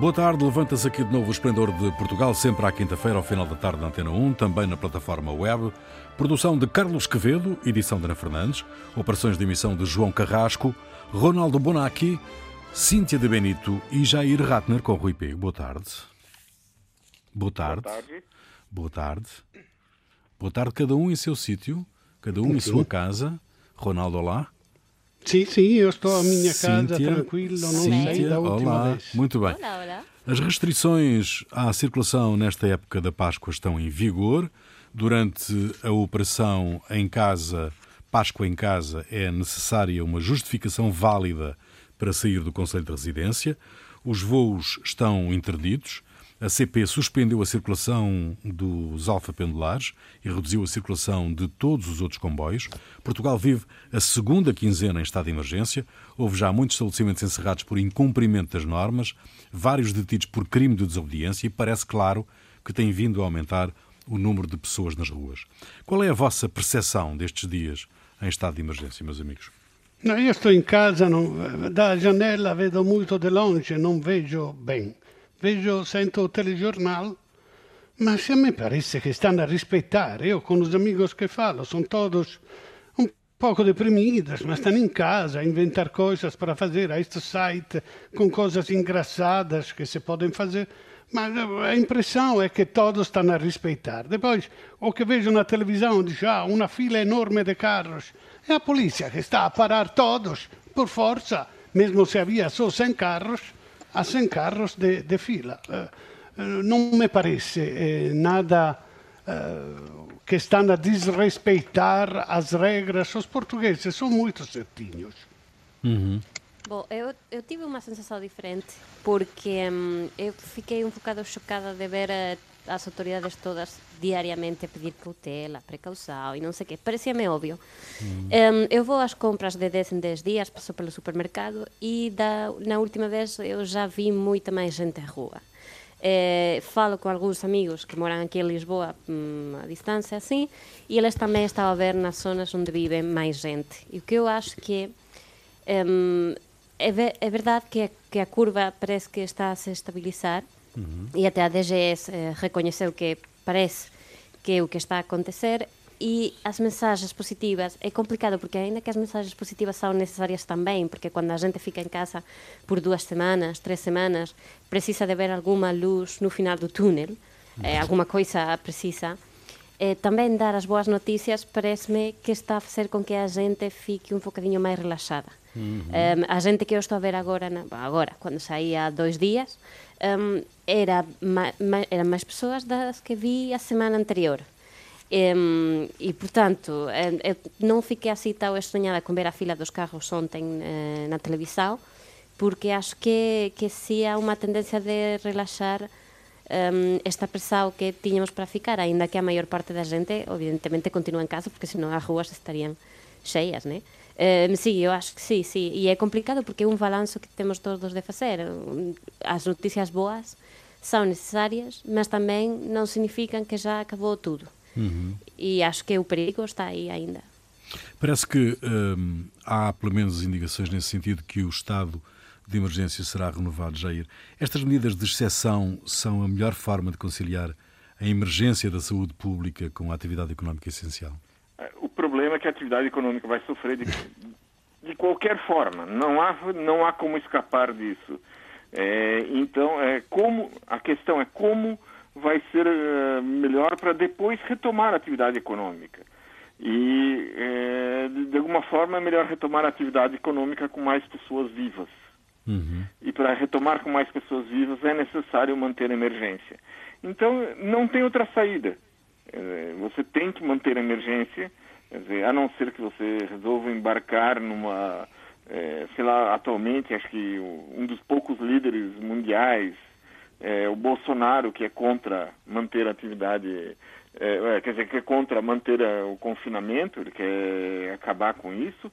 Boa tarde, levanta-se aqui de novo o Esplendor de Portugal, sempre à quinta-feira, ao final da tarde na Antena 1, também na plataforma web. Produção de Carlos Quevedo, edição de Ana Fernandes, operações de emissão de João Carrasco, Ronaldo Bonacci, Cíntia de Benito e Jair Ratner com Rui Pego. Boa tarde. Boa tarde. Boa tarde. Boa tarde. Boa tarde, cada um em seu sítio, cada um em sua casa. Ronaldo, olá. Sim, sim, eu estou à minha casa Cíntia, tranquilo, não Cíntia, sei da última olá. vez. Muito bem. Olá, olá. As restrições à circulação nesta época da Páscoa estão em vigor. Durante a operação em casa, Páscoa em casa, é necessária uma justificação válida para sair do Conselho de Residência. Os voos estão interditos. A CP suspendeu a circulação dos alfa-pendulares e reduziu a circulação de todos os outros comboios. Portugal vive a segunda quinzena em estado de emergência. Houve já muitos estabelecimentos encerrados por incumprimento das normas, vários detidos por crime de desobediência e parece claro que tem vindo a aumentar o número de pessoas nas ruas. Qual é a vossa percepção destes dias em estado de emergência, meus amigos? No, io sto in casa, non- da janela vedo molto de longe, non vedo bene. Vedo, sento o telegiornal, ma se a me parece che stanno a rispettare. Io con os amigos que falo, sono todos un poco deprimidos, ma stanno in casa a inventar coisas para fazer a este site com coisas engraçadas que se podem fazer. Ma a impressão é que todos stanno a respeitar. Depois, o que vejo na televisão diz, ah, una fila enorme de carros. É a polícia que está a parar todos, por força, mesmo se havia só 100 carros, a 100 carros de, de fila. Eh, eh, não me parece eh, nada que estão a desrespeitar as regras. Os portugueses são muito certinhos. Bom, eu, eu tive uma sensação diferente porque hum, eu fiquei um bocado chocada de ver as autoridades todas diariamente a pedir cautela, precaução e não sei o quê. Parecia-me óbvio. Hum, eu vou às compras de 10 em 10 dias, passo pelo supermercado e da, na última vez eu já vi muita mais gente à rua. Eh, falo com alguns amigos que moram aqui em Lisboa hum, à distância assim e eles também estão a ver nas zonas onde vive mais gente. E o que eu acho que Hum, é, ve- é verdade que a, que a curva parece que está a se estabilizar e até a DGS eh, reconheceu que parece que é o que está a acontecer. E as mensagens positivas é complicado porque ainda que as mensagens positivas são necessárias também porque quando a gente fica em casa por duas semanas, três semanas precisa de ver alguma luz no final do túnel eh, alguma coisa precisa. Eh, também dar as boas notícias parece-me que está a fazer com que a gente fique um bocadinho mais relaxada. Em, a gente que eu estou a ver agora, na, agora quando saí há dois dias, em, era ma, ma, das que vi a semana anterior. Em, e, portanto, eu fiquei assim tão estranhada com ver a fila dos carros ontem eh, na televisão, porque acho que, que sim há uma tendência de relaxar um, esta pressão que tínhamos para ficar, ainda que a maior parte da gente, evidentemente, continua em casa, porque senão as ruas estariam cheias, né? Um, sim, eu acho que sim, sim. E é complicado porque é um balanço que temos todos de fazer. Um, As notícias boas são necessárias, mas também não significam que já acabou tudo. E acho que o perigo está aí ainda. Parece que hum, há pelo menos indicações nesse sentido que o estado de emergência será renovado, Jair. Estas medidas de exceção são a melhor forma de conciliar a emergência da saúde pública com a atividade económica essencial. O problema é que a atividade econômica vai sofrer de, de qualquer forma. Não há, não há como escapar disso. É, então, é, como a questão é como vai ser eh, melhor para depois retomar a atividade econômica. E, é, de, alguma forma, é melhor retomar a atividade econômica com mais pessoas vivas. E para retomar com mais pessoas vivas é necessário manter a emergência. Então, não tem outra saída. Eh, Você tem que manter a emergência, quer dizer, a não ser que você resolva embarcar numa, eh, sei lá, atualmente acho que um dos poucos líderes mundiais, eh, o Bolsonaro, que é contra manter a atividade, eh, eh, quer dizer, que é contra manter o confinamento, ele quer acabar com isso,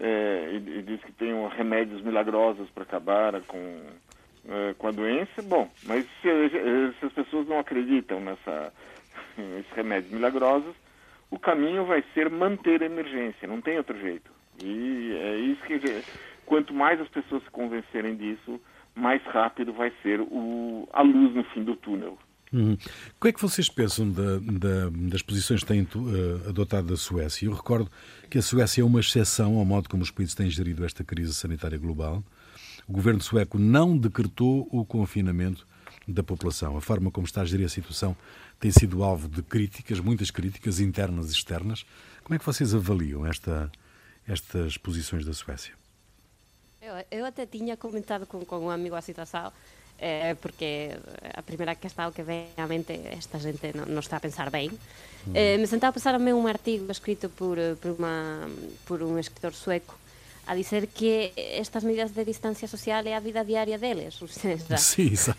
eh, e, e diz que tem remédios milagrosos para acabar com eh, com a doença, bom, mas se, se as pessoas não acreditam nessa, nesses remédios milagrosos, o caminho vai ser manter a emergência, não tem outro jeito. E é isso que, quanto mais as pessoas se convencerem disso, mais rápido vai ser o, a luz no fim do túnel. Uhum. O que é que vocês pensam da, da, das posições que têm uh, adotado a Suécia? Eu recordo que a Suécia é uma exceção ao modo como os países têm gerido esta crise sanitária global. O governo sueco não decretou o confinamento da população. A forma como está a gerir a situação tem sido alvo de críticas, muitas críticas internas e externas. Como é que vocês avaliam esta, estas posições da Suécia? Eu, eu até tinha comentado com, com um amigo a situação eh, porque a primeira questão que vem à mente esta gente non, non está a pensar ben mm. eh, me sentaba a pensar a un artigo escrito por, por, uma, por un escritor sueco a dizer que estas medidas de distancia social é a vida diaria deles, ou seja... Sim, exato.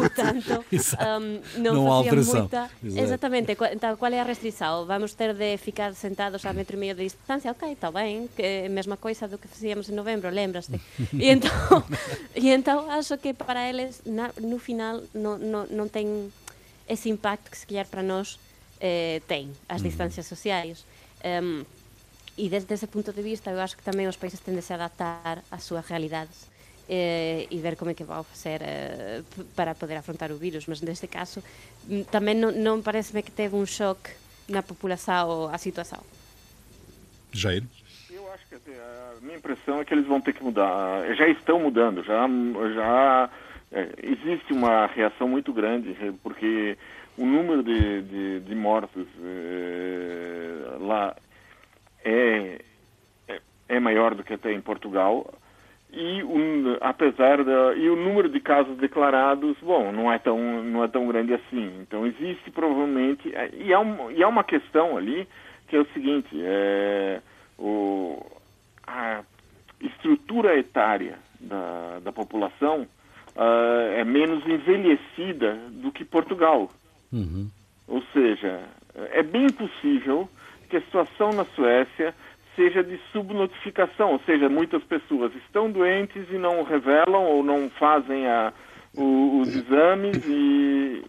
Portanto, um, non, non facían moita... Exatamente. Então, qual é a restrição? Vamos ter de ficar sentados a metro e meio de distancia? Ok, está ben, que é a mesma coisa do que facíamos en novembro, lembraste? e entón, e entón acho que para eles, na, no final, non, non, non ten ese impacto que se calhar para nós eh, ten, as distancias sociais. Um, e desde ese punto de vista eu acho que tamén os países tenden a adaptar ás súas realidades eh, e ver como é que vão facer eh, para poder afrontar o vírus, mas neste caso mm, tamén non, non parece que teve un choque na população a situação. Jair? Eu acho que a minha impressão é que eles vão ter que mudar, já estão mudando, já, já é, existe uma reação muito grande, porque o número de, de, de mortos é, lá é, maior do que até em Portugal. E um, apesar da e o número de casos declarados bom não é tão não é tão grande assim. Então existe provavelmente é, e há, um, e há uma questão ali que é o seguinte é o a estrutura etária da, da população uh, é menos envelhecida do que Portugal. Uhum. ou seja é bem possível que a situação na Suécia seja de subnotificação, ou seja, muitas pessoas estão doentes e não revelam ou não fazem a, o, os exames e,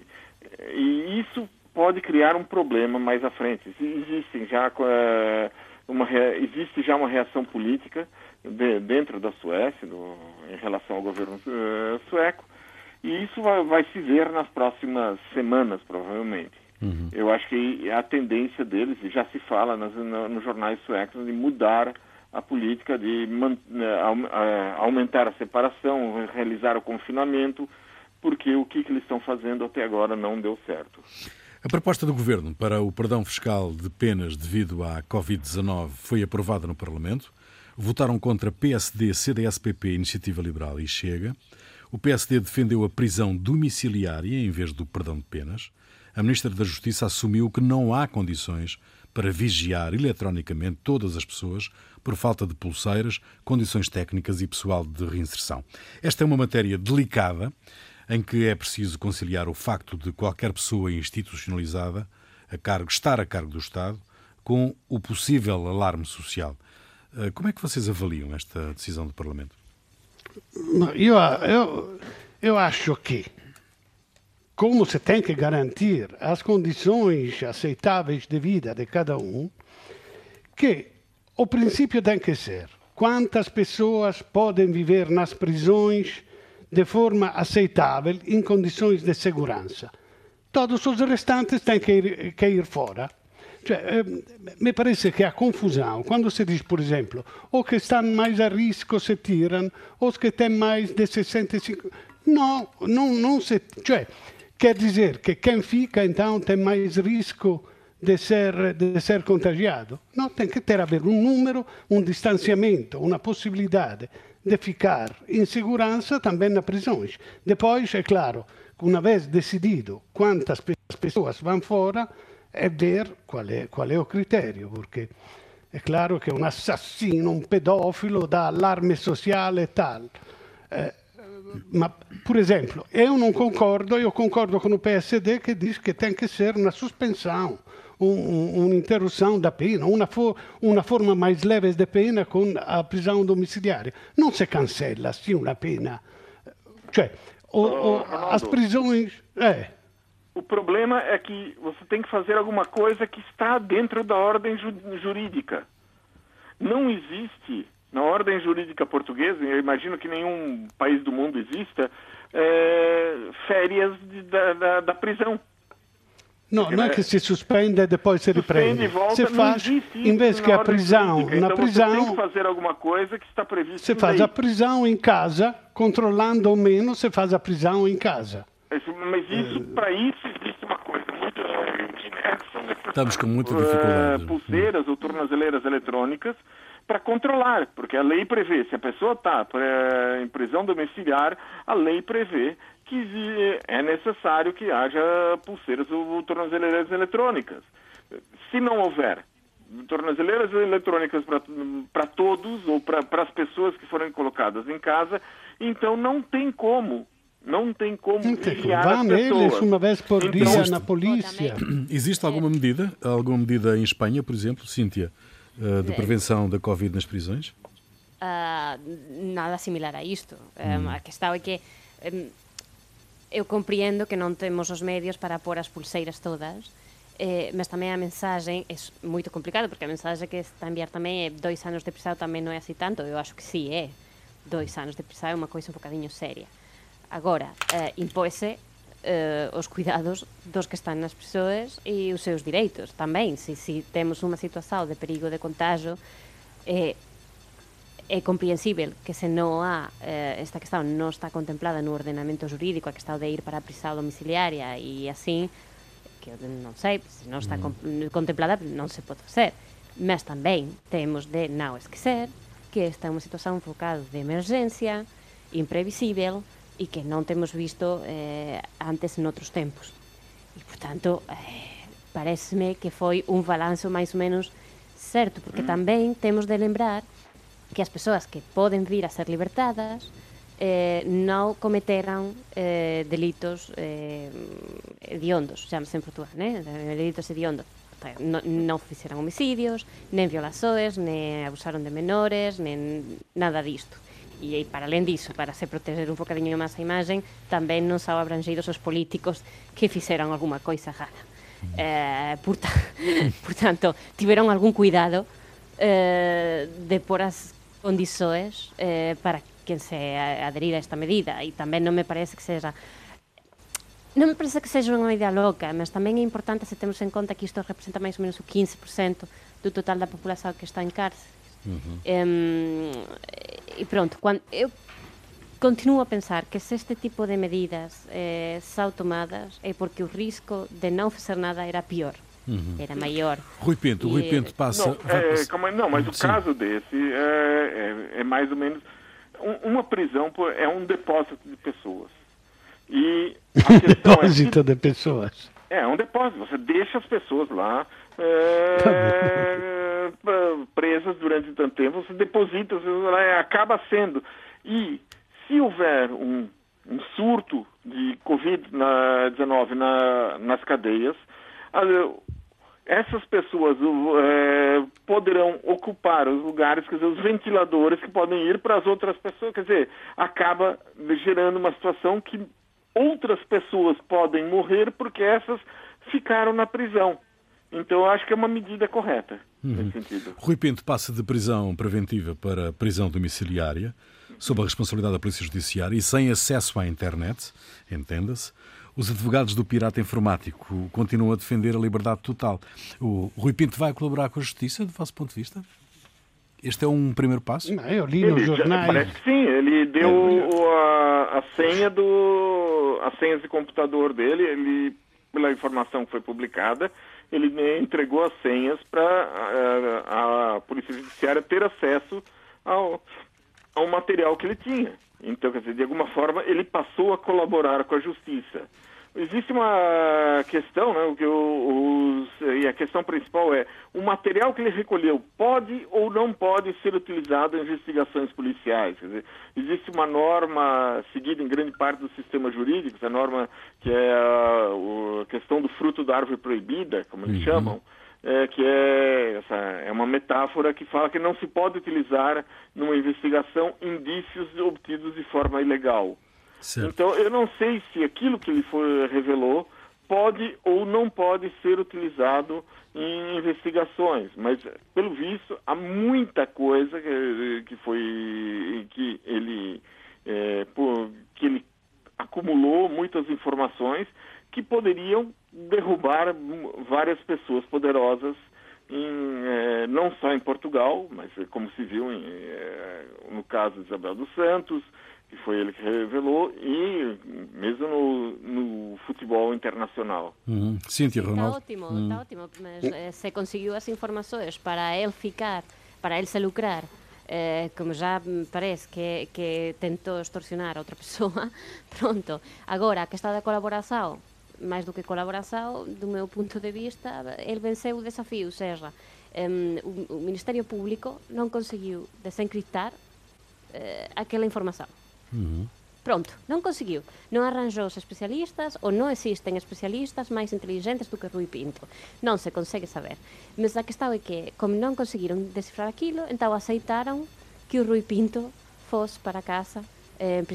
e, isso pode criar um problema mais à frente. Existem já eh, uma existe já uma reação política de, dentro da Suécia do, em relação ao governo uh, sueco e isso vai, vai se ver nas próximas semanas provavelmente. Uhum. Eu acho que a tendência deles, e já se fala nas, no, nos jornais suecos, de mudar a política de man, uh, aumentar a separação, realizar o confinamento, porque o que, que eles estão fazendo até agora não deu certo. A proposta do Governo para o perdão fiscal de penas devido à Covid-19 foi aprovada no Parlamento. Votaram contra PSD, CDS-PP, Iniciativa Liberal e Chega. O PSD defendeu a prisão domiciliária em vez do perdão de penas a Ministra da Justiça assumiu que não há condições para vigiar eletronicamente todas as pessoas por falta de pulseiras, condições técnicas e pessoal de reinserção. Esta é uma matéria delicada em que é preciso conciliar o facto de qualquer pessoa institucionalizada a cargo, estar a cargo do Estado com o possível alarme social. Eh, como é que vocês avaliam esta decisão do Parlamento? Eu, eu, eu acho que como se tem que garantir as condições aceitáveis de vida de cada um, que o princípio tem que ser quantas pessoas podem viver nas prisões de forma aceitável, em condições de segurança. Todos os restantes têm que ir, que ir fora. Cioè, eh, me parece che a confusão, quando se diz, por exemplo, os que estão mais a risco se tiram, os que têm mais de 65... Não, não, não se... Cioè, Quer dizer que quem fica, então, tem mais risco de ser, de ser contagiado? Não, tem que ter haver um número, um distanciamento, uma possibilidade de ficar em segurança também nas prisões. Depois, é claro, uma vez decidido quantas pessoas vão fora, é ver qual é, qual é o critério, porque é claro que um assassino, um pedófilo dá alarme social e tal. Eh, ma, por exemplo, eu não concordo, eu concordo com o PSD que diz que tem que ser uma suspensão, um, uma interrupção da pena, uma, for, uma forma mais leve de pena com a prisão domiciliare. Não se cancella assim uma pena. Cioè, o, o, as prisões. É. O problema é que você tem que fazer alguma coisa que está dentro da ordem jurídica. Não existe Na ordem jurídica portuguesa, eu imagino que nenhum país do mundo exista, é, férias de, da, da, da prisão. No, non è che si sospende e depois se riprende. volta, Se faz, invece che a prisão, na então você tem que prisão, fazer alguma coisa que está previsto se em faz lei. a prisão em casa, controlando ou menos, se faz a prisão em casa. Mas isso, para isso, existe uma coisa muito né, são Estamos com muita eh, dificuldade. pulseiras ou tornozeleiras eletrônicas para controlar, porque a lei prevê, se a pessoa está em prisão domiciliar, a lei prevê que é necessário que haja pulseiras ou tornozeleiras eletrônicas. Se não houver tornozeleiras eletrônicas para todos ou para as pessoas que forem colocadas em casa, então não tem como. Não tem como vigiar Vá neles uma vez por Então, dia na polícia. Existe alguma medida, alguma medida em Espanha, por exemplo, Cíntia, eh, de prevenção da Covid nas prisões? Ah, nada similar a isto. Um, a questão é que um, eu compreendo que non temos os medios para pôr as pulseiras todas, eh, mas tamén a mensaxe é moito complicado, porque a mensaxe que está a enviar tamén é dois anos de prisão tamén non é así tanto, eu acho que sí é. Dois anos de prisão é unha coisa un bocadinho seria. Agora, eh, impóese eh, os cuidados dos que están nas persoas e os seus direitos tamén. Se, se temos unha situación de perigo de contagio, eh, é comprensível que se non há eh, esta questão non está contemplada no ordenamento jurídico a questão de ir para a prisão domiciliaria e así que non sei, se non está mm. contemplada non se pode facer mas tamén temos de non esquecer que esta é unha situación focada de emergencia imprevisível e que non temos visto eh, antes noutros tempos e portanto eh, pareceme que foi un balanzo máis ou menos certo porque tamén temos de lembrar que as persoas que poden vir a ser libertadas eh, non cometeran eh, delitos eh, hediondos, chamase en Portugal, né? delitos hediondos. Non, non fixeran homicidios, nen violações, nen abusaron de menores, nen nada disto. E, para além disso, para se proteger un bocadinho máis a imagen, tamén non são abrangidos os políticos que fixeran alguma coisa rara. Eh, por, ta, por tanto, tiveron algún cuidado eh, de por as condições eh, para quen se aderir a esta medida e tamén non me parece que seja non me parece que seja unha medida loca, mas tamén é importante se temos en conta que isto representa máis ou menos o 15% do total da populación que está en cárcere. Em, e pronto, quando, eu continuo a pensar que se este tipo de medidas eh, são tomadas é porque o risco de não fazer nada era pior, era maior. Rui Pinto, o Rui E- Pinto passa. Não, é, aí, não, mas o Sim. caso desse é, é- é mais ou menos. um- uma prisão pô, é um depósito de pessoas. E a questão é, Depósito de pessoas. é um depósito. Você deixa as pessoas lá é, p- presas durante tanto tempo, você deposita, você acaba sendo. E se houver um, um surto de Covid-19 na, nas cadeias, essas pessoas é, poderão ocupar os lugares, quer dizer, os ventiladores que podem ir para as outras pessoas, quer dizer, acaba gerando uma situação que outras pessoas podem morrer porque essas ficaram na prisão. Então, eu acho que é uma medida correta nesse sentido. Rui Pinto passa de prisão preventiva para prisão domiciliária, sob a responsabilidade da Polícia Judiciária e sem acesso à internet, entenda-se. Os advogados do pirata informático continuam a defender a liberdade total. O Rui Pinto vai colaborar com a Justiça, do vosso ponto de vista? Este é um primeiro passo? Ma io li nos Ele, jornais. parece que sim, ele deu o- a, a senha do as senhas de computador dele, ele pela informação que foi publicada, ele entregou as senhas para a, a Polícia Judiciária ter acesso ao, ao material que ele tinha. Então, quer dizer, de alguma forma, ele passou a colaborar com a Justiça. Existe uma questão, né, o que os, e a questão principal é, o material que ele recolheu pode ou não pode ser utilizado em investigações policiais? Quer dizer, existe uma norma seguida em grande parte dos sistemas jurídicos, a norma que é a, a questão do fruto da árvore proibida, como eles chamam, é, que é, essa, é uma metáfora que fala que não se pode utilizar numa investigação indícios obtidos de forma ilegal. Certo. Então, eu não sei se aquilo que ele foi, revelou pode ou não pode ser utilizado em investigações, mas pelo visto há muita coisa que, que foi que ele é, por, que ele acumulou muitas informações que poderiam derrubar várias pessoas poderosas em, é, não só em Portugal, mas como se viu em, é, no caso de Isabel dos Santos, que foi ele que revelou, e mesmo no, no futebol internacional. Uhum. Cíntia, Ronaldo. Está ótimo, uhum. está ótimo, mas eh, se conseguiu as informações para ele ficar, para ele se lucrar, eh, como já parece que, que tentou extorsionar outra pessoa, pronto. Agora, a questão da colaboração, máis do que colaboração, do meu punto de vista, ele venceu o desafio, ou seja, um, o, o Ministerio Público non conseguiu desencriptar uh, aquela información. Uh -huh. Pronto, non conseguiu. Non arranjou os especialistas ou non existen especialistas máis inteligentes do que Rui Pinto. Non se consegue saber. Mas a questão é que, como non conseguiron descifrar aquilo, então aceitaron que o Rui Pinto fosse para casa eh, en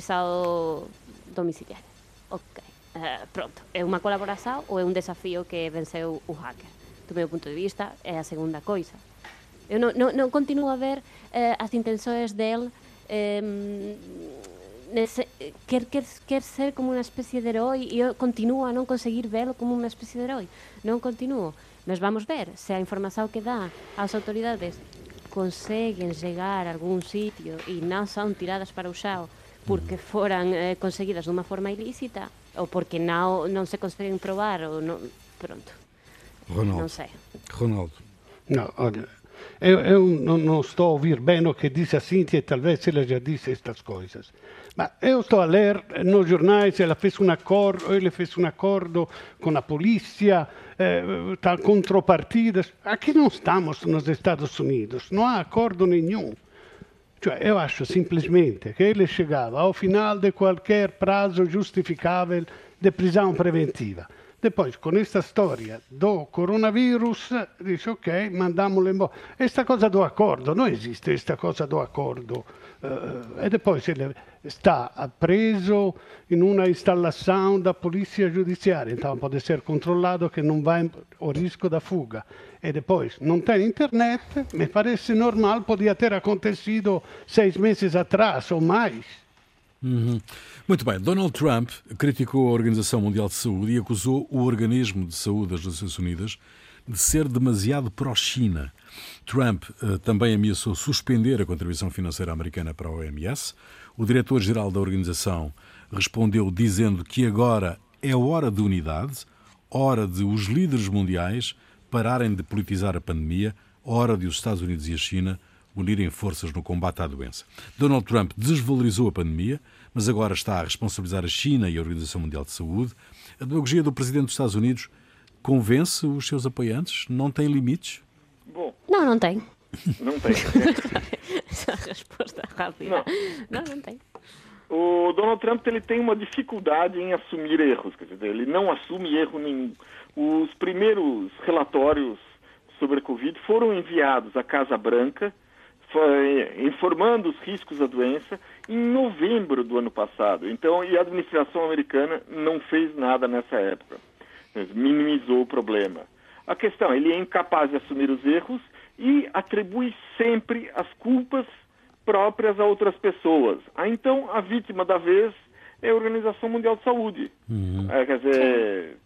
domiciliario. Ok. Uh, pronto, é unha colaboración ou é un desafío que venceu o hacker? Do meu punto de vista, é a segunda coisa. Eu non, non, non continuo a ver eh, as intenções dele eh, quer, quer, quer ser como unha especie de herói e eu continuo a non conseguir velo como unha especie de herói. Non continuo. Mas vamos ver se a información que dá ás autoridades conseguen chegar a algún sitio e non son tiradas para o xao porque foran eh, conseguidas dunha forma ilícita ou porque non, non se conseguen probar ou non, pronto. Ronaldo. Non sei. Ronaldo. No, olha, eu, eu estou a ouvir bem o que disse a Cíntia, talvez ela já disse estas coisas. Mas eu estou a ler nos jornais, ela fez um acordo, ele fez um acordo com a polícia, eh, tal contrapartidas. Aqui não estamos nos Estados Unidos, não há acordo nenhum. Cioè, acho simplesmente que ele chegava ao final de qualquer prazo justificável de prisão preventiva. Depois, com esta storia do coronavírus, dice ok, mandiamolo embora. Esta cosa do accordo, non esiste questa cosa do accordo. Uh, e depois ele está preso in una installação da polícia judiciária, então pode ser controlado que não vai o risco da fuga. E depois não tem internet, me parece normal, podia ter acontecido seis meses atrás ou mais. Uhum. Muito bem. Donald Trump criticou a Organização Mundial de Saúde e acusou o Organismo de Saúde das Nações Unidas de ser demasiado pró-China. Trump uh, também ameaçou suspender a contribuição financeira americana para a OMS. O diretor-geral da organização respondeu dizendo que agora é hora de unidade, hora de os líderes mundiais pararem de politizar a pandemia, hora de os Estados Unidos e a China unirem forças no combate à doença. Donald Trump desvalorizou a pandemia, mas agora está a responsabilizar a China e a Organização Mundial de Saúde. A demagogia do presidente dos Estados Unidos convence os seus apoiantes? Não tem limites? Bom, não, não tem. Não tem. Essa resposta rápida. Não. não, não tem. O Donald Trump ele tem uma dificuldade em assumir erros, quer dizer, ele não assume erro nenhum. Os primeiros relatórios sobre a Covid foram enviados à Casa Branca informando os riscos da doença em novembro do ano passado. Então, e a administração americana não fez nada nessa época, minimizou o problema. A questão, ele é incapaz de assumir os erros e atribui sempre as culpas próprias a outras pessoas. Ah, então, a vítima da vez é a Organização Mundial de Saúde. Uhum. É, quer dizer,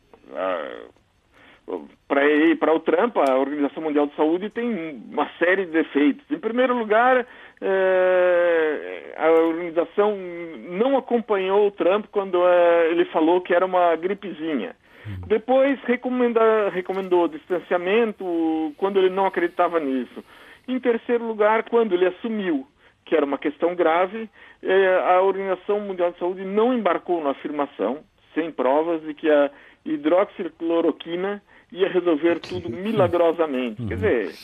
para o Trump, a Organização Mundial de Saúde tem uma série de defeitos. Em primeiro lugar, é, a organização não acompanhou o Trump quando é, ele falou que era uma gripezinha. Depois recomenda, recomendou distanciamento quando ele não acreditava nisso. Em terceiro lugar, quando ele assumiu que era uma questão grave, é, a Organização Mundial de Saúde não embarcou na afirmação, sem provas, de que a hidroxicloroquina ia resolver tudo milagrosamente. Quer dizer,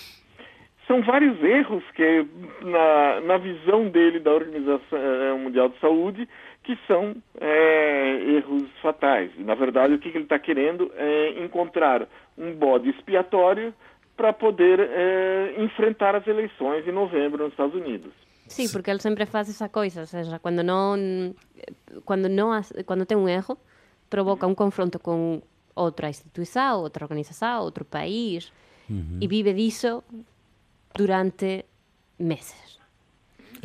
são vários erros que, na, na visão dele da Organização eh, Mundial de Saúde, que são é, erros fatais. E, na verdade, o que, que ele está querendo é encontrar um bode expiatório para poder é, enfrentar as eleições em novembro nos Estados Unidos. Sim, porque ele sempre faz essa coisa, ou seja, quando não, quando não, quando tem um erro, provoca um confronto com outra instituição, outra organização, outro país, uhum. e vive disso durante meses.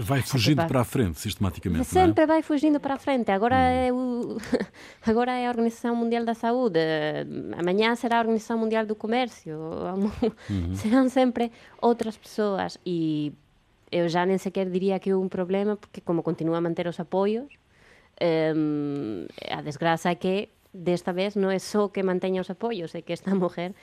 Vai fugindo para a frente, sistematicamente. Sempre é? vai fugindo para a frente. Agora, hum. é o, agora é a Organização Mundial da Saúde, amanhã será a Organização Mundial do Comércio, uhum. serão sempre outras pessoas. E eu já nem sequer diria que é um problema, porque como continua a manter os apoios, um, a desgraça é que desta vez não é só que mantenha os apoios, é que está a morrer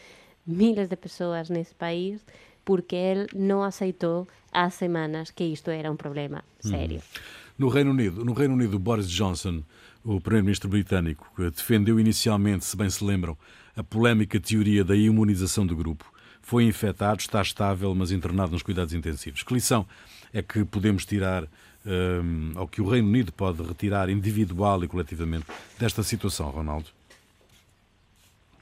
miles de pessoas nesse país porque ele não aceitou há semanas que isto era um problema sério. Hum. No Reino Unido, no Reino Unido, Boris Johnson, o primeiro-ministro britânico, defendeu inicialmente, se bem se lembram, a polémica teoria da imunização do grupo. Foi infectado, está estável, mas internado nos cuidados intensivos. Que lição é que podemos tirar, um, ou que o Reino Unido pode retirar individual e coletivamente desta situação, Ronaldo?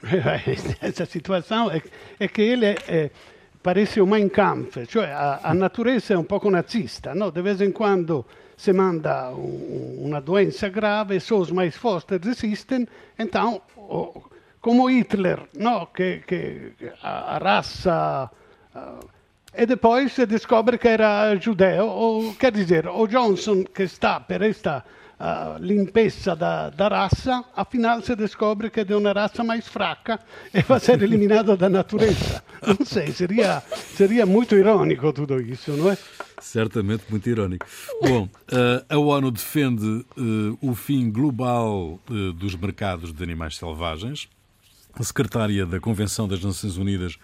Essa situação é, é que ele é, é parece o Mein Kampf, cioè a, a natureza è un poco nazista, no? De vez em quando se manda un, una doença grave, só os mais fortes resistem, então, como Hitler, no? che, che a, a raça... Uh, e depois se descobre che era giudeo, o quer dizer, o Johnson che sta per esta uh, limpeza da, da, raça, afinal se descobre que é de uma raça mais fraca e vai ser eliminado da natureza. Não sei, seria, seria muito irônico tudo isso, não é? Certamente muito irônico. Bom, uh, a ONU defende uh, o fim global uh, dos mercados de animais selvagens. A secretária da Convenção das Nações Unidas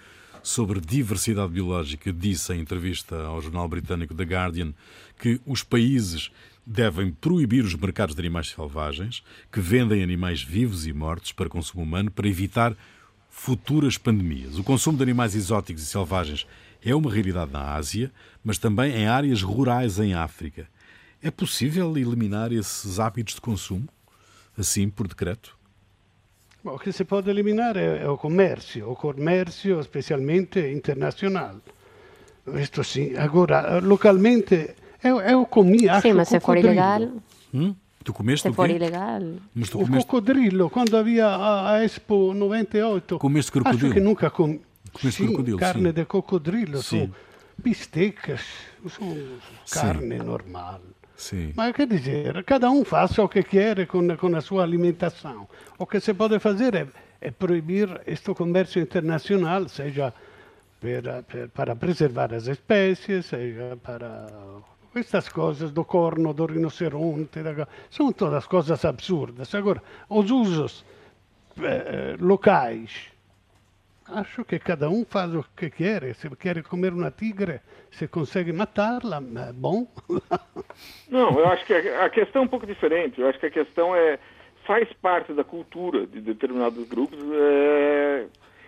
sobre Diversidade Biológica disse em entrevista ao jornal britânico The Guardian que os países devem proibir os mercados de animais selvagens que vendem animais vivos e mortos para consumo humano para evitar futuras pandemias. O consumo de animais exóticos e selvagens é uma realidade na Ásia, mas também em áreas rurais em África. É possível eliminar esses hábitos de consumo, assim, por decreto? Bom, o que se pode eliminar é, é o comércio, o comércio especialmente internacional. Isto sim. Agora, localmente eu, eu comi, acho, Sim, mas se for ilegal... Hum? Tu comeste se for ilegal. Mas tu o comeste... cocodrilo, quando havia a, a Expo 98. Comeste crocodilo? Acho que nunca comi. Comeste sim, crocodilo, carne sim. de cocodrilo, sim. são bistecas, são carne sim. Mas quer dizer, cada um faça o que quer com, com a sua alimentação. O que se pode fazer é, é proibir este comércio internacional, seja per, para preservar as espécies, seja para Queste cose do corno, do rinoceronte, da... são todas coisas absurdas. Agora, os usos eh, locais, acho que cada um faz o que quer. Se quer comer uma tigre, se consegue matá-la, é bom. Não, eu acho que a questão é um pouco diferente. Eu acho que a questão é faz parte da cultura de determinados grupos é,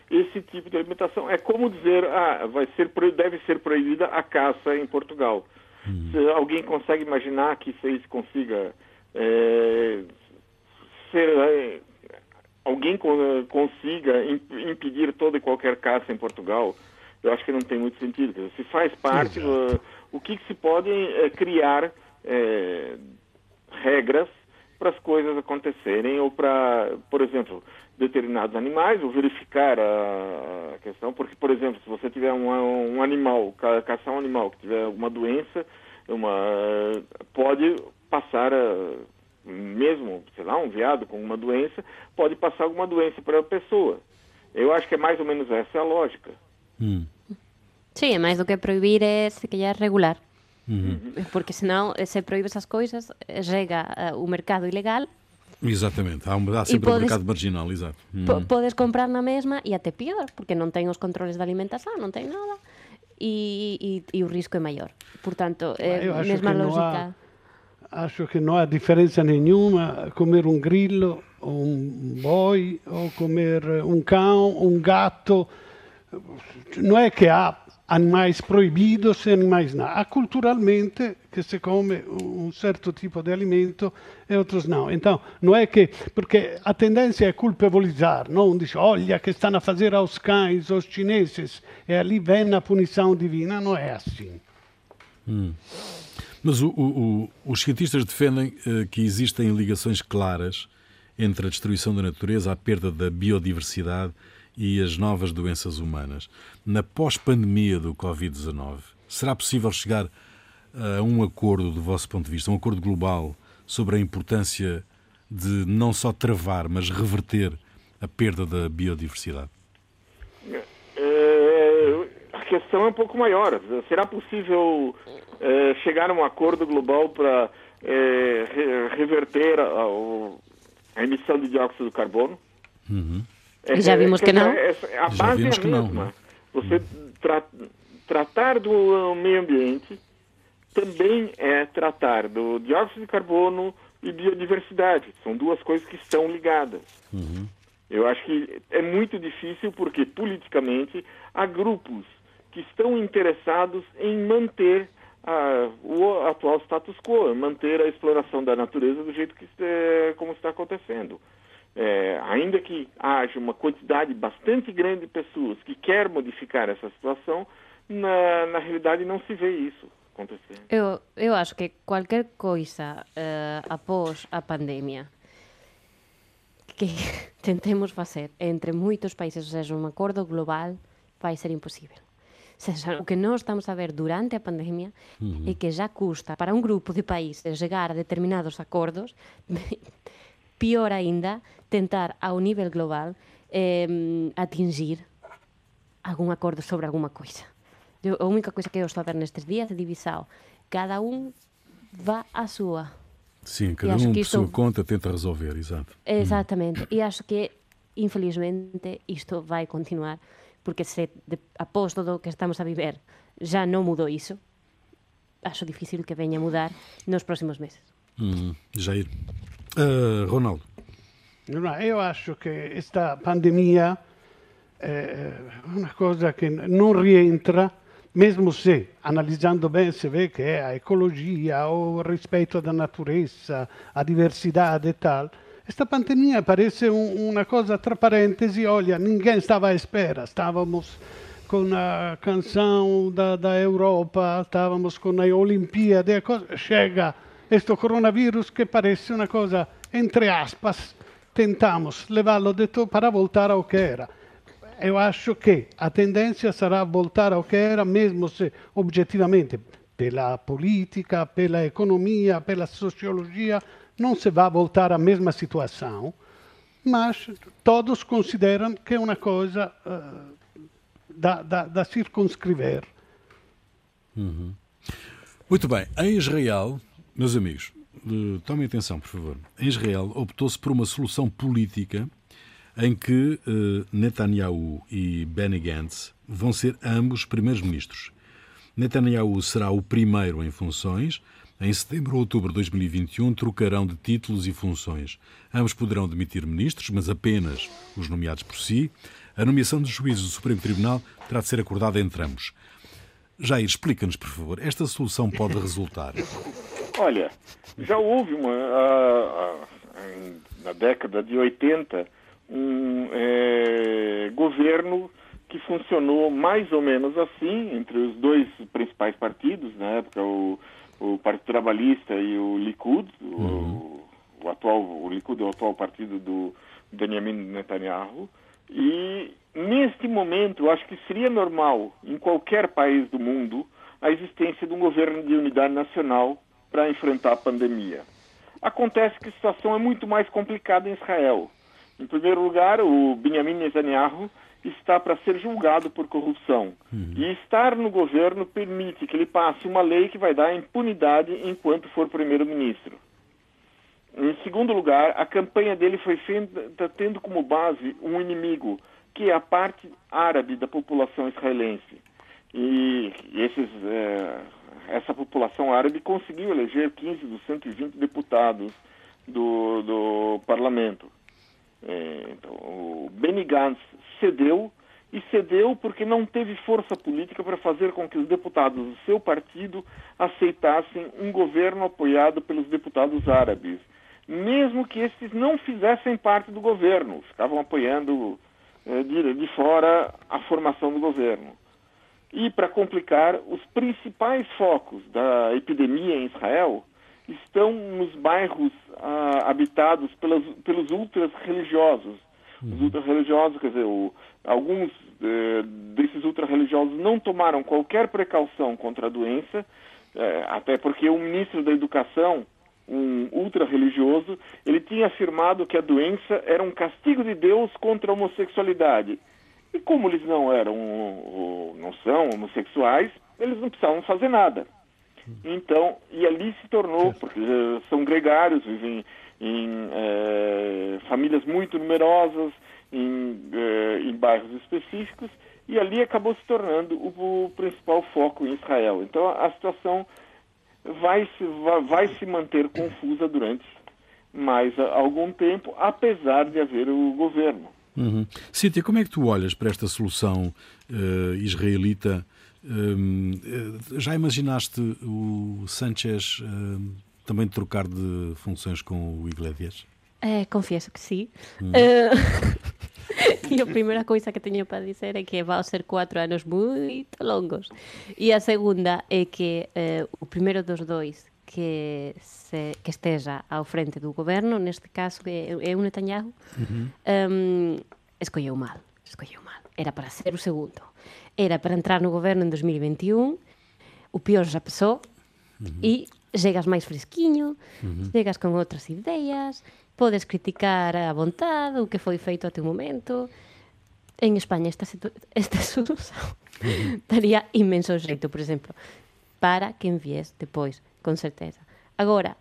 esse tipo de alimentação. É como dizer, ah, vai ser deve ser proibida a caça em Portugal. Uhum. Se alguém consegue imaginar que isso consiga é, ser é, alguém consiga impedir toda e qualquer caça em Portugal, eu acho que não tem muito sentido. Se faz parte, uh, o que, que, se pode é, criar é, regras para as coisas acontecerem ou para, por exemplo, determinados animais ou verificar a, questão, porque, por exemplo, se você tiver um, um animal, ca, caçar um animal que tiver alguma doença, uma, pode passar, a, mesmo, sei lá, um veado com uma doença, pode passar alguma doença para a pessoa. Eu acho que é mais ou menos essa a lógica. Hum. Sim, mais do que proibir é se calhar regular. Uhum. Porque senão, se proíbe essas coisas, chega uh, o mercado ilegal. Exatamente, há, um, há sempre podes, um mercado marginal, exato. Uhum. Podes comprar na mesma e até pior, porque não tem os controles de alimentação, não tem nada. E, e, e o risco é maior. Portanto, é a mesma lógica. Acho que não há diferença nenhuma comer um grilo, um boi, ou comer um cão, um gato. Não é que há animais proibidos e animais não. Há culturalmente que se come um certo tipo de alimento e outros não. Então, não é que. Porque a tendência é culpabilizar, não? Diz, olha, que estão a fazer aos cães, aos chineses, e ali vem a punição divina. Não é assim. Hum. Mas o, o, o, os cientistas defendem uh, que existem ligações claras entre a destruição da natureza, a perda da biodiversidade e as novas doenças humanas. Na pós-pandemia do Covid-19, será possível chegar a um acordo, do vosso ponto de vista, um acordo global sobre a importância de não só travar, mas reverter a perda da biodiversidade? Questão é um pouco maior. Será possível é, chegar a um acordo global para é, reverter a, a, emissão de dióxido de carbono? Uhum. É, Já vimos que não. É, a Já base é a mesma. Não, Você tra tratar do meio ambiente também é tratar do dióxido de carbono e biodiversidade. São duas coisas que estão ligadas. Uhum. Eu acho que é muito difícil porque politicamente há grupos que estão interessados em manter a, o atual status quo, manter a exploração da natureza do jeito que é, como está acontecendo. É, ainda que haja uma quantidade bastante grande de pessoas que quer modificar essa situação, na, na realidade não se vê isso acontecer. Eu, eu acho que qualquer coisa uh, após a pandemia que tentemos facer entre moitos países, ou seja, un acordo global, vai ser imposible. Seja, o que nós estamos a ver durante a pandemia uh -huh. é que já custa para un grupo de países chegar a determinados acordos, pior ainda, tentar ao nível global eh, atingir algún acordo sobre alguma coisa. Eu, a única coisa que eu estou a ver nestes dias é divisão. Cada um vá à sua. Sim, cada um por sua conta tenta resolver, exato. Exatamente. Hum. E acho que, infelizmente, isto vai continuar, porque se de, após tudo o que estamos a viver já não mudou isso, acho difícil que venha a mudar nos próximos meses. Hum, Jair. Uh, Ronaldo. Eu acho que esta pandemia é uma coisa que não rientra mesmo se, analisando bem, se vê que é a ecologia, o respeito da natureza, a diversidade e tal, esta pandemia parece um, uma coisa tra parênteses, olha, ninguém estava à espera, estávamos com a canção da, da Europa, estávamos com a Olimpíada, chega. Este coronavírus que parece uma coisa, entre aspas, tentamos levá-lo para voltar ao que era. Eu acho que a tendência sarà voltar ao que era, mesmo se objetivamente pela política, pela economia, pela sociologia, não se vai voltar à mesma situação, mas todos consideram que é uma coisa uh, da, da, da circunscrever. Uhum. Muito bem. Em Israel, meus amigos, tomem atenção, por favor. Em Israel optou-se por uma solução política em que uh, Netanyahu e Benny Gantz vão ser ambos primeiros-ministros. Netanyahu será o primeiro em funções. Em setembro ou outubro de 2021 trocarão de títulos e funções. Ambos poderão demitir ministros, mas apenas os nomeados por si. A nomeação dos juízes do Supremo Tribunal terá de ser acordada entre ambos. Jair, explica-nos, por favor, esta solução pode resultar? Olha, já houve uma. Na década de 80 um é, governo que funcionou mais ou menos assim entre os dois principais partidos, na época o, o Partido Trabalhista e o Likud, uhum. o, o, atual o Likud é o atual partido do Benjamin Netanyahu, e neste momento acho que seria normal em qualquer país do mundo a existência de um governo de unidade nacional para enfrentar a pandemia. Acontece que a situação é muito mais complicada em Israel. Em primeiro lugar, o Benjamin Netanyahu está para ser julgado por corrupção. Uhum. E estar no governo permite que ele passe uma lei que vai dar impunidade enquanto for primeiro-ministro. Em segundo lugar, a campanha dele foi feita tendo como base um inimigo, que é a parte árabe da população israelense. E esses, é, essa população árabe conseguiu eleger 15 dos 120 deputados do, do parlamento. É, então, o Benny Gantz cedeu e cedeu porque não teve força política para fazer com que os deputados do seu partido aceitassem um governo apoiado pelos deputados árabes, mesmo que esses não fizessem parte do governo, ficavam apoiando é, de, de fora a formação do governo. E, para complicar, os principais focos da epidemia em Israel estão nos bairros ah, habitados pelos, pelos ultras religiosos. Os uhum. ultra religiosos, quer dizer, o, alguns eh, desses ultra religiosos não tomaram qualquer precaução contra a doença, eh, até porque o ministro da Educação, um ultra religioso, ele tinha afirmado que a doença era um castigo de Deus contra a homossexualidade. E como eles não eram, não são homossexuais, eles não precisavam fazer nada. Então, e ali se tornou, porque eh, são gregários, vivem em é, famílias muito numerosas, em, é, em, bairros específicos, e ali acabou se tornando o, o, principal foco em Israel. Então, a situação vai se, vai, vai se manter confusa durante mais algum tempo, apesar de haver o governo. Uhum. Cíntia, como é que tu olhas para esta solução uh, israelita? Uh, já imaginaste o Sanchez uh, também trocar de funções com o Iglesias? É, confesso que sim. Hum. Uh, e a primeira coisa que tenho para dizer é que vão ser quatro anos muito longos. E a segunda é que uh, o primeiro dos dois que, se, que esteja ao frente do governo, neste caso é, é o Netanyahu, uhum. um, escolheu mal. Escolheu mal. Era para ser o segundo. Era para entrar no governo em 2021. O pior já passou. Uhum. E chegas máis fresquiño, uh -huh. chegas con outras ideas, podes criticar a vontade o que foi feito até o momento. En España esta, esta solución -huh. daría inmenso xeito, por exemplo, para que envíes depois, con certeza. Agora,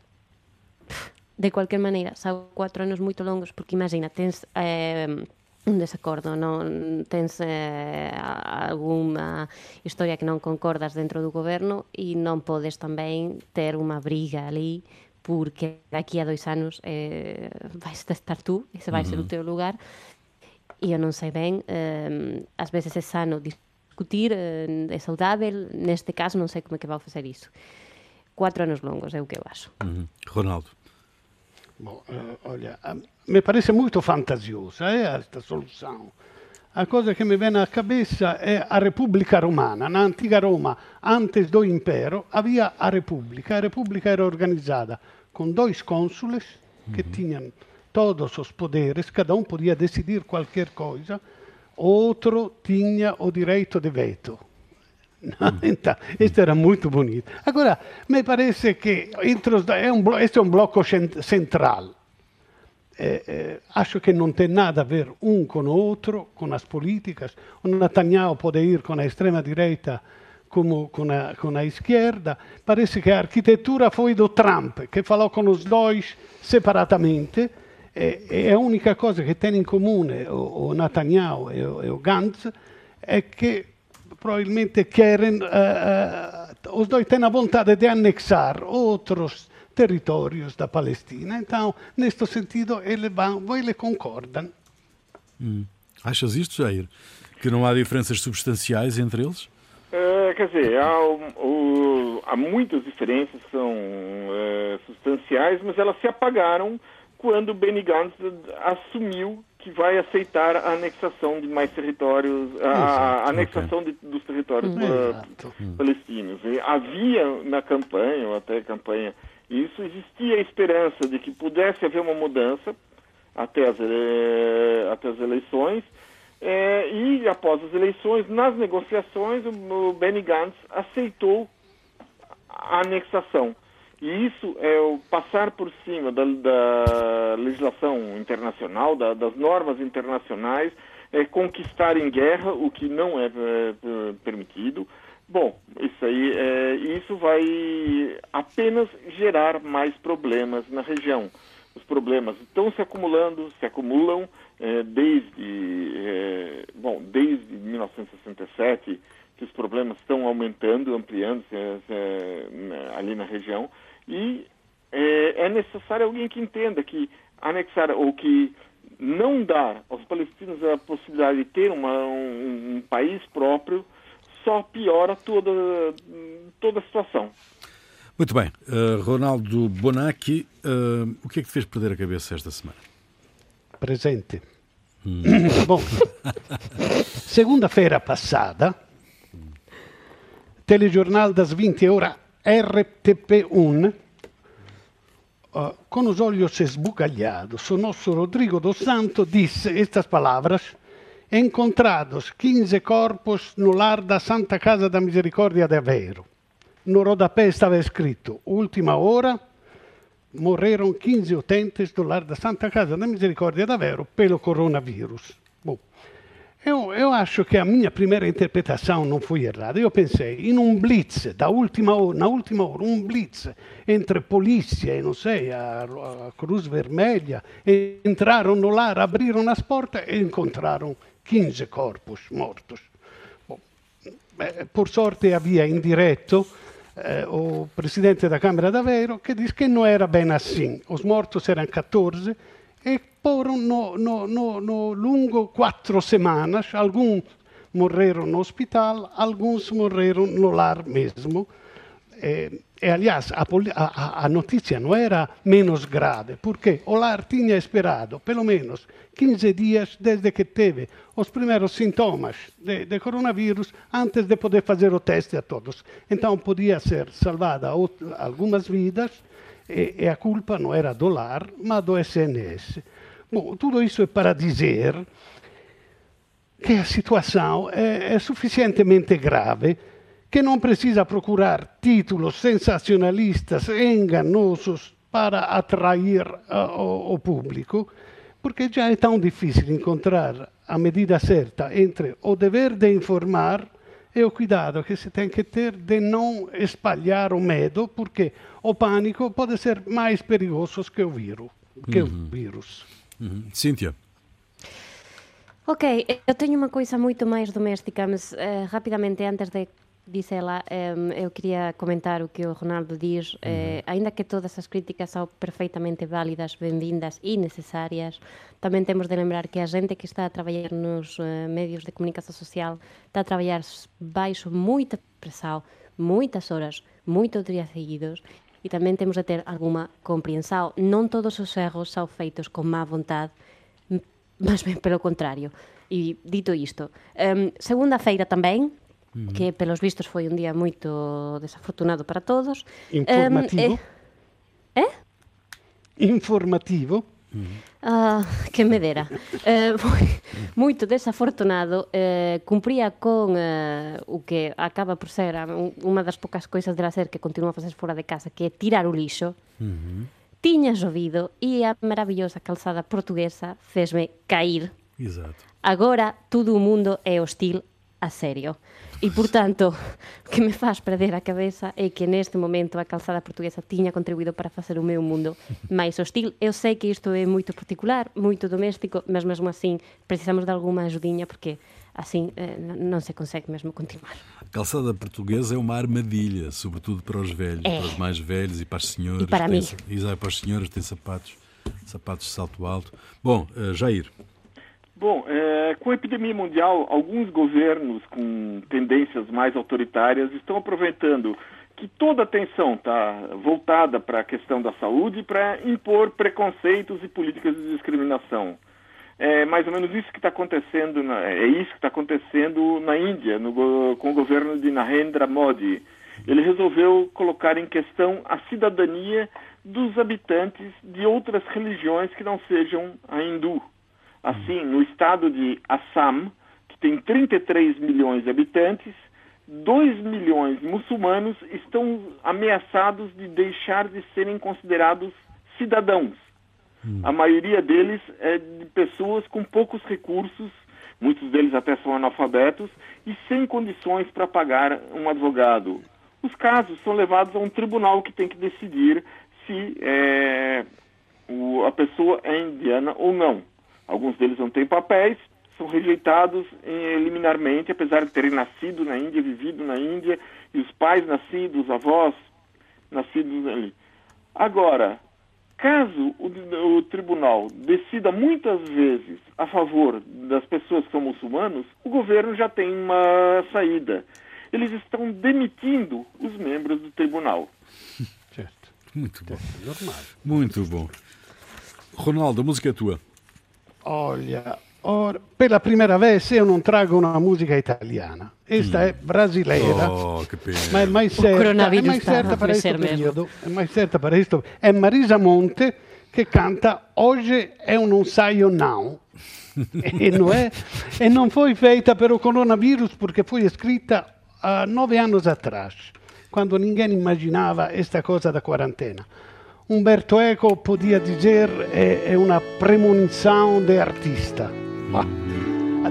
de cualquier maneira, xa cuatro anos moito longos, porque imagina, tens eh, un desacordo, non tens eh, algunha historia que non concordas dentro do goberno e non podes tamén ter unha briga ali porque daqui a dois anos eh, vais estar tú, ese vai uh -huh. ser o teu lugar. E eu non sei ben eh, ás veces é sano discutir eh, é saudável, neste caso non sei como é que vai facer iso quatro anos longos é o que eu acho uh -huh. Ronaldo. Bom, uh, olha, me parece muito fantasiosa é esta solução. A coisa que me vem à cabeça é a República Romana. Na antiga Roma, antes do Impero, havia a República. A República era organizada com dois cônsules que tinham todos os poderes, cada um podia decidir qualquer coisa, outro tinha o direito de veto. Então, isto era muito bonito. Agora, me parece que os, é um, este é um bloco central. É, é, acho que não tem nada a ver um com o outro, com as políticas. O Netanyahu pode ir com a extrema-direita como com a, com a esquerda. Parece que a arquitetura foi do Trump, que falou com os dois separatamente. E, e a única coisa que tem em comum o, o Netanyahu e o, e o Gantz é que probabilmente querem, uh, uh, os dois têm a vontade de anexar outros territórios da Palestina. Então, neste sentido, eles vão, eles concordam. Hum. Achas isto, Jair? Que não há diferenças substanciais entre eles? É, quer dizer, há, o, há, muitas diferenças que são é, substanciais, mas elas se apagaram quando Benny Gantz assumiu que vai aceitar a anexação de mais territórios, a, a anexação okay. de, dos territórios uh, palestinos. E havia na campanha, ou até campanha, isso, existia a esperança de que pudesse haver uma mudança até as, até as eleições, eh, e após as eleições, nas negociações, o, o Benny Gantz aceitou a anexação. E isso é o passar por cima da, da legislação internacional, da, das normas internacionais, é conquistar em guerra o que não é, é permitido. Bom, isso aí, é, isso vai apenas gerar mais problemas na região. Os problemas estão se acumulando, se acumulam é, desde, é, bom, desde 1967 que os problemas estão aumentando, ampliando-se é, ali na região e é, é necessário alguém que entenda que anexar ou que não dar aos palestinos a possibilidade de ter uma, um, um, país próprio só piora toda, toda a situação. Muito bem. Uh, Ronaldo Bonacci, uh, o que é que te fez perder a cabeça esta semana? Presente. Hum. Bom, segunda-feira passada, telejornal das 20 horas RTP1 uh, com os olhos esbugalhados, o nosso Rodrigo dos Santos disse estas palavras: Encontrados 15 corpos no lar da Santa Casa da Misericórdia de Aveiro. No rodapé estava escrito: Última hora, morreram 15 utentes do lar da Santa Casa da Misericórdia de Aveiro pelo coronavírus. Bom, eu, eu, acho que a minha primeira interpretação não foi errada. Eu pensei, em um blitz, da última hora, na última hora, um blitz entre polícia e, não sei, a, a Cruz Vermelha, entraram no lar, abriram as portas e encontraram 15 corpos mortos. Bom, por sorte havia em direto eh, o presidente da Câmara de Aveiro que disse que não era bem assim. Os mortos eram 14 e foram no, no, no, no lungo quatro semanas. Alguns morreram no hospital, alguns morreram no lar mesmo. E, e aliás, a, a, a, notícia não era menos grave, porque o lar tinha esperado pelo menos 15 dias desde que teve os primeiros sintomas de, de coronavírus antes de poder fazer o teste a todos. Então podia ser salvada algumas vidas e, e a culpa não era do lar, mas do SNS. Bom, tudo isso é para dizer que a situação é, é suficientemente grave que não precisa procurar títulos sensacionalistas e enganosos para atrair uh, o, o público, porque já é tão difícil encontrar a medida certa entre o dever de informar e o cuidado que se tem que ter de não espalhar o medo, porque o pânico pode ser mais perigoso que o vírus. Que uhum. o vírus. Uhum. Cíntia. Ok, eu tenho uma coisa muito mais doméstica, mas uh, rapidamente antes de dice ela, um, eu queria comentar o que o Ronaldo diz, eh, ainda que todas as críticas são perfeitamente válidas, benvindas e necesarias, tamén temos de lembrar que a xente que está a traballar nos uh, medios de comunicación social está a traballar baixo moita presión, moitas horas, moitos días seguidos, e tamén temos de ter alguma compreensão. Non todos os erros são feitos con má vontade, mas ben pelo contrario. E dito isto, um, segunda-feira tamén, que pelos vistos foi un día moito desafortunado para todos. Informativo. Um, eh? eh? Informativo. Ah, que me dera. Eh, foi moito desafortunado, eh, cumpría con eh, o que acaba por ser unha das poucas coisas de la ser que continúa a facer fora de casa, que é tirar o lixo. Uh -huh. Tiña xovido e a maravillosa calzada portuguesa fesme cair. Exato. Agora todo o mundo é hostil a serio. E, portanto, o que me faz perder a cabeza é que neste momento a calzada portuguesa tiña contribuído para facer o meu mundo máis hostil. Eu sei que isto é moito particular, moito doméstico, mas mesmo assim precisamos de alguma ajudinha porque assim eh, non se consegue mesmo continuar. A calçada portuguesa é uma armadilha, sobretudo para os velhos, é. para os mais velhos e para as senhoras. E para mim. Exato, para as senhoras têm sapatos, sapatos de salto alto. Bom, uh, Jair. Bom, é, com a epidemia mundial, alguns governos com tendências mais autoritárias estão aproveitando que toda a atenção está voltada para a questão da saúde para impor preconceitos e políticas de discriminação. É mais ou menos isso que está acontecendo, na, é isso que está acontecendo na Índia, no, com o governo de Narendra Modi. Ele resolveu colocar em questão a cidadania dos habitantes de outras religiões que não sejam a hindu. Assim, no estado de Assam, que tem 33 milhões de habitantes, 2 milhões de muçulmanos estão ameaçados de deixar de serem considerados cidadãos. Hum. A maioria deles é de pessoas com poucos recursos, muitos deles até são analfabetos, e sem condições para pagar um advogado. Os casos são levados a um tribunal que tem que decidir se é, o, a pessoa é indiana ou não. Alguns deles não têm papéis, são rejeitados eliminarmente, apesar de terem nascido na Índia, vivido na Índia, e os pais nascidos, os avós nascidos ali. Agora, caso o, o, tribunal decida muitas vezes a favor das pessoas que são muçulmanos, o governo já tem uma saída. Eles estão demitindo os membros do tribunal. Certo. Muito bom. Normal. Muito bom. Ronaldo, a música é tua. Olha, Ora, per la prima vez io non trago una musica italiana. Questa mm. è brasileira. Oh. Ma è mai certa, è mai certa per questo periodo. È mai certa per questo. È Marisa Monte che canta Oggi è un saio now. e, non è, e non foi feita per il coronavirus perché fu scritta uh, nove anni atrás, quando ninguém immaginava questa cosa da quarantena. Umberto Eco podia dizer è, è una premonição de artista.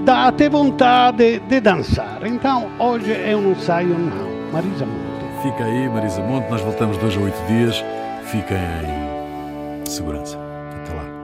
Dá até vontade de dançar. Então, hoje é um ensaio não. Marisa Monte. Fica aí, Marisa Monte. Nós voltamos dois a oito dias. Fiquem em segurança. Até lá.